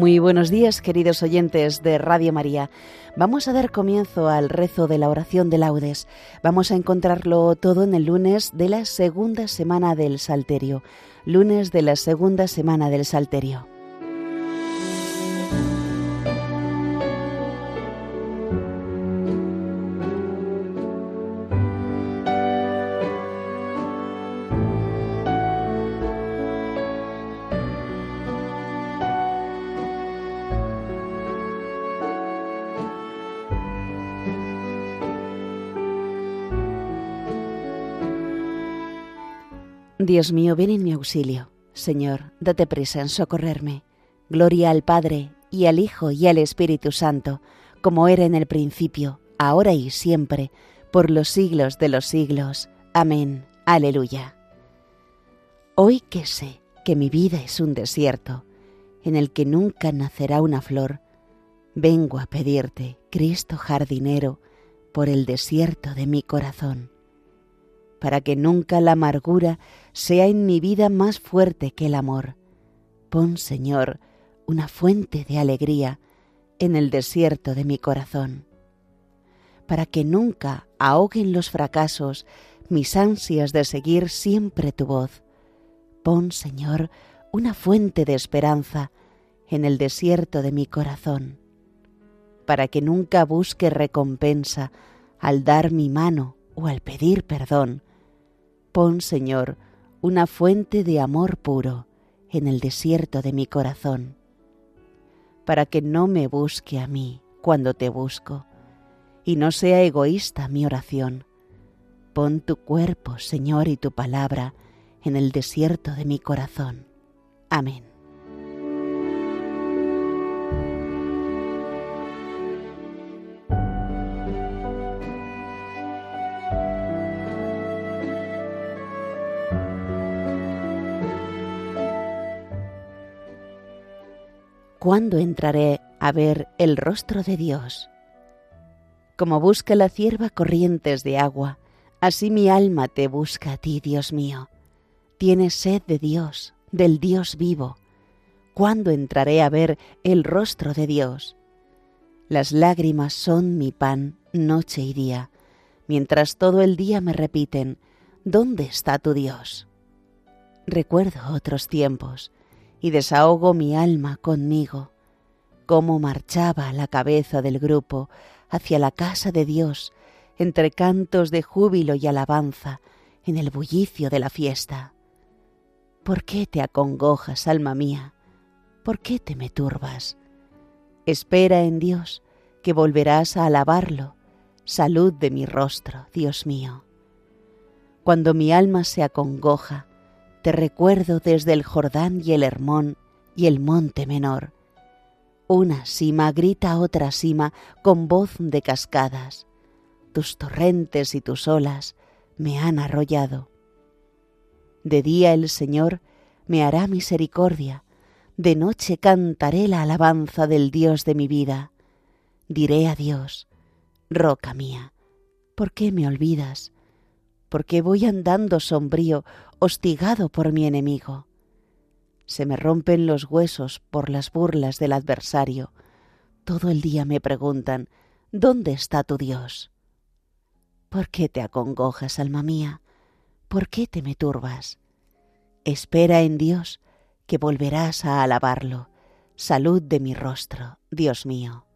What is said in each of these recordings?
Muy buenos días, queridos oyentes de Radio María. Vamos a dar comienzo al rezo de la oración de laudes. Vamos a encontrarlo todo en el lunes de la segunda semana del Salterio. Lunes de la segunda semana del Salterio. Dios mío, ven en mi auxilio. Señor, date prisa en socorrerme. Gloria al Padre, y al Hijo, y al Espíritu Santo, como era en el principio, ahora y siempre, por los siglos de los siglos. Amén. Aleluya. Hoy que sé que mi vida es un desierto, en el que nunca nacerá una flor, vengo a pedirte, Cristo jardinero, por el desierto de mi corazón para que nunca la amargura sea en mi vida más fuerte que el amor. Pon, Señor, una fuente de alegría en el desierto de mi corazón, para que nunca ahoguen los fracasos mis ansias de seguir siempre tu voz. Pon, Señor, una fuente de esperanza en el desierto de mi corazón, para que nunca busque recompensa al dar mi mano o al pedir perdón, Pon, Señor, una fuente de amor puro en el desierto de mi corazón, para que no me busque a mí cuando te busco, y no sea egoísta mi oración. Pon tu cuerpo, Señor, y tu palabra en el desierto de mi corazón. Amén. ¿Cuándo entraré a ver el rostro de Dios? Como busca la cierva corrientes de agua, así mi alma te busca a ti, Dios mío. Tienes sed de Dios, del Dios vivo. ¿Cuándo entraré a ver el rostro de Dios? Las lágrimas son mi pan noche y día, mientras todo el día me repiten, ¿dónde está tu Dios? Recuerdo otros tiempos, y desahogo mi alma conmigo, cómo marchaba la cabeza del grupo hacia la casa de Dios, entre cantos de júbilo y alabanza, en el bullicio de la fiesta. ¿Por qué te acongojas, alma mía? ¿Por qué te me turbas? Espera en Dios, que volverás a alabarlo, salud de mi rostro, Dios mío. Cuando mi alma se acongoja, te recuerdo desde el Jordán y el Hermón y el monte menor. Una cima grita otra cima con voz de cascadas. Tus torrentes y tus olas me han arrollado. De día el Señor me hará misericordia, de noche cantaré la alabanza del Dios de mi vida. Diré a Dios, roca mía, ¿por qué me olvidas? porque voy andando sombrío, hostigado por mi enemigo. Se me rompen los huesos por las burlas del adversario. Todo el día me preguntan, ¿dónde está tu Dios? ¿Por qué te acongojas, alma mía? ¿Por qué te me turbas? Espera en Dios, que volverás a alabarlo. Salud de mi rostro, Dios mío.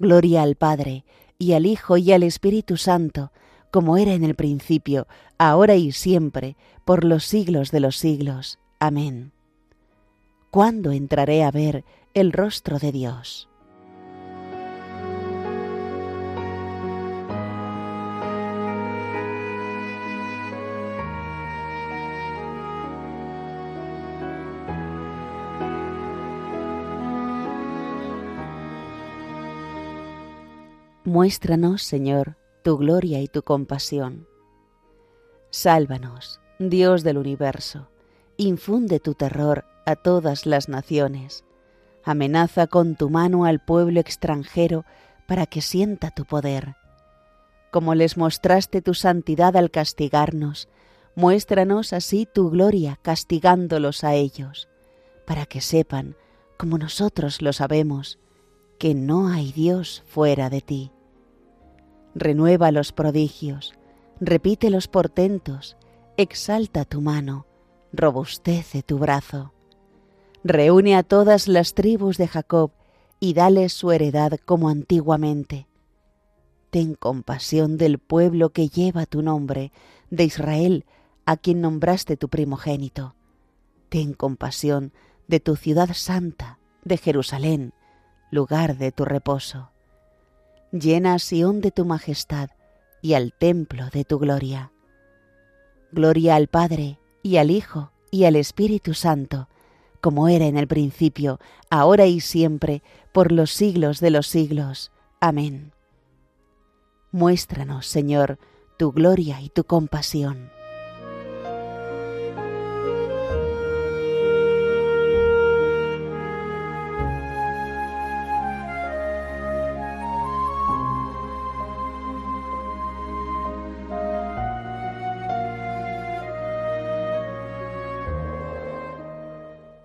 Gloria al Padre, y al Hijo, y al Espíritu Santo, como era en el principio, ahora y siempre, por los siglos de los siglos. Amén. ¿Cuándo entraré a ver el rostro de Dios? Muéstranos, Señor, tu gloria y tu compasión. Sálvanos, Dios del universo, infunde tu terror a todas las naciones, amenaza con tu mano al pueblo extranjero para que sienta tu poder. Como les mostraste tu santidad al castigarnos, muéstranos así tu gloria castigándolos a ellos, para que sepan como nosotros lo sabemos, que no hay Dios fuera de ti. Renueva los prodigios, repite los portentos, exalta tu mano, robustece tu brazo. Reúne a todas las tribus de Jacob y dale su heredad como antiguamente. Ten compasión del pueblo que lleva tu nombre, de Israel, a quien nombraste tu primogénito. Ten compasión de tu ciudad santa, de Jerusalén, lugar de tu reposo. Llena a Sión de tu majestad y al templo de tu gloria. Gloria al Padre, y al Hijo, y al Espíritu Santo, como era en el principio, ahora y siempre, por los siglos de los siglos. Amén. Muéstranos, Señor, tu gloria y tu compasión.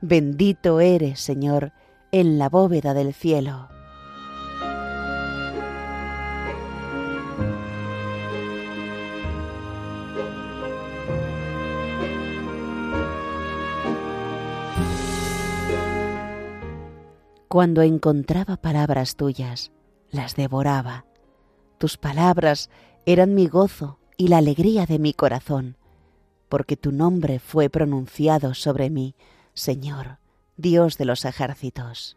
Bendito eres, Señor, en la bóveda del cielo. Cuando encontraba palabras tuyas, las devoraba. Tus palabras eran mi gozo y la alegría de mi corazón, porque tu nombre fue pronunciado sobre mí Señor, Dios de los ejércitos.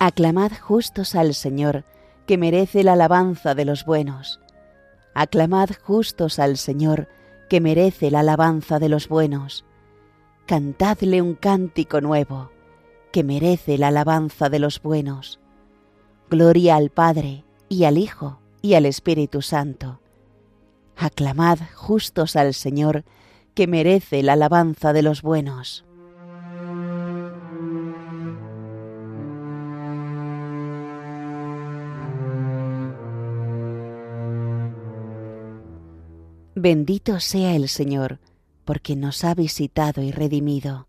Aclamad justos al Señor, que merece la alabanza de los buenos. Aclamad justos al Señor, que merece la alabanza de los buenos. Cantadle un cántico nuevo que merece la alabanza de los buenos. Gloria al Padre, y al Hijo, y al Espíritu Santo. Aclamad justos al Señor, que merece la alabanza de los buenos. Bendito sea el Señor, porque nos ha visitado y redimido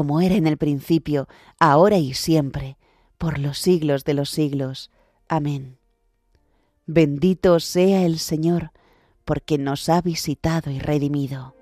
como era en el principio, ahora y siempre, por los siglos de los siglos. Amén. Bendito sea el Señor, porque nos ha visitado y redimido.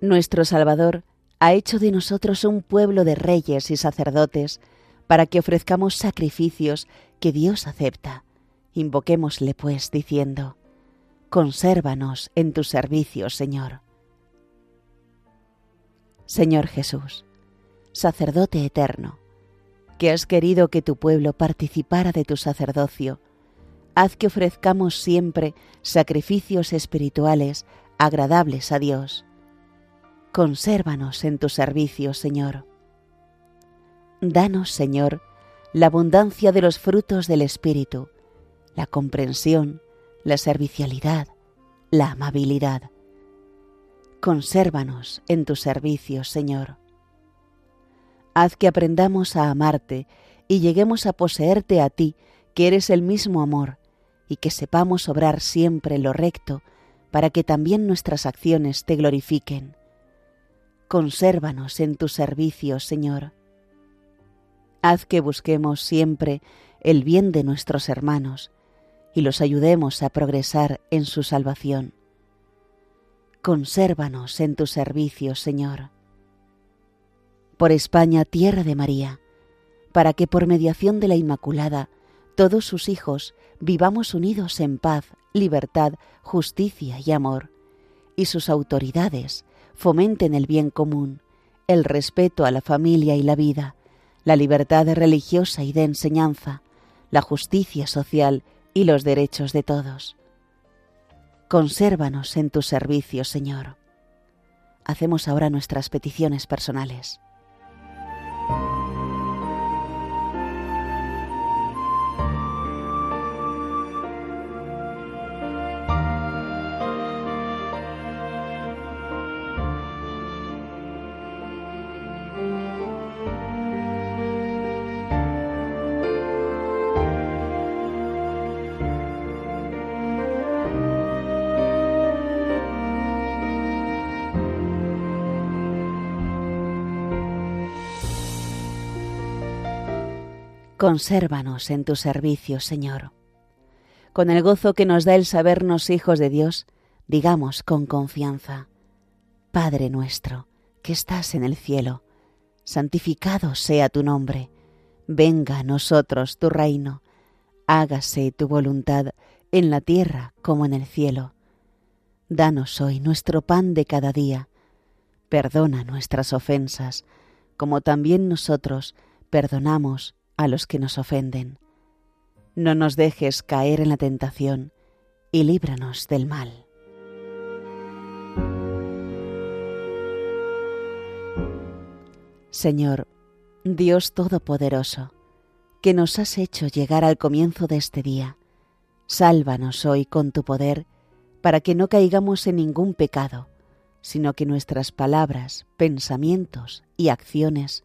Nuestro Salvador ha hecho de nosotros un pueblo de reyes y sacerdotes, para que ofrezcamos sacrificios que Dios acepta. Invoquémosle, pues, diciendo, Consérvanos en tu servicio, Señor. Señor Jesús, sacerdote eterno, que has querido que tu pueblo participara de tu sacerdocio, haz que ofrezcamos siempre sacrificios espirituales agradables a Dios consérvanos en tu servicio, Señor. Danos, Señor, la abundancia de los frutos del Espíritu, la comprensión, la servicialidad, la amabilidad. Consérvanos en tu servicio, Señor. Haz que aprendamos a amarte y lleguemos a poseerte a ti, que eres el mismo amor, y que sepamos obrar siempre lo recto, para que también nuestras acciones te glorifiquen consérvanos en tu servicio, Señor. Haz que busquemos siempre el bien de nuestros hermanos y los ayudemos a progresar en su salvación. Consérvanos en tu servicio, Señor. Por España, tierra de María, para que por mediación de la Inmaculada todos sus hijos vivamos unidos en paz, libertad, justicia y amor, y sus autoridades fomenten el bien común, el respeto a la familia y la vida, la libertad religiosa y de enseñanza, la justicia social y los derechos de todos. Consérvanos en tu servicio, Señor. Hacemos ahora nuestras peticiones personales. Consérvanos en tu servicio, Señor. Con el gozo que nos da el sabernos hijos de Dios, digamos con confianza, Padre nuestro, que estás en el cielo, santificado sea tu nombre, venga a nosotros tu reino, hágase tu voluntad en la tierra como en el cielo. Danos hoy nuestro pan de cada día, perdona nuestras ofensas, como también nosotros perdonamos a los que nos ofenden. No nos dejes caer en la tentación y líbranos del mal. Señor, Dios Todopoderoso, que nos has hecho llegar al comienzo de este día, sálvanos hoy con tu poder para que no caigamos en ningún pecado, sino que nuestras palabras, pensamientos y acciones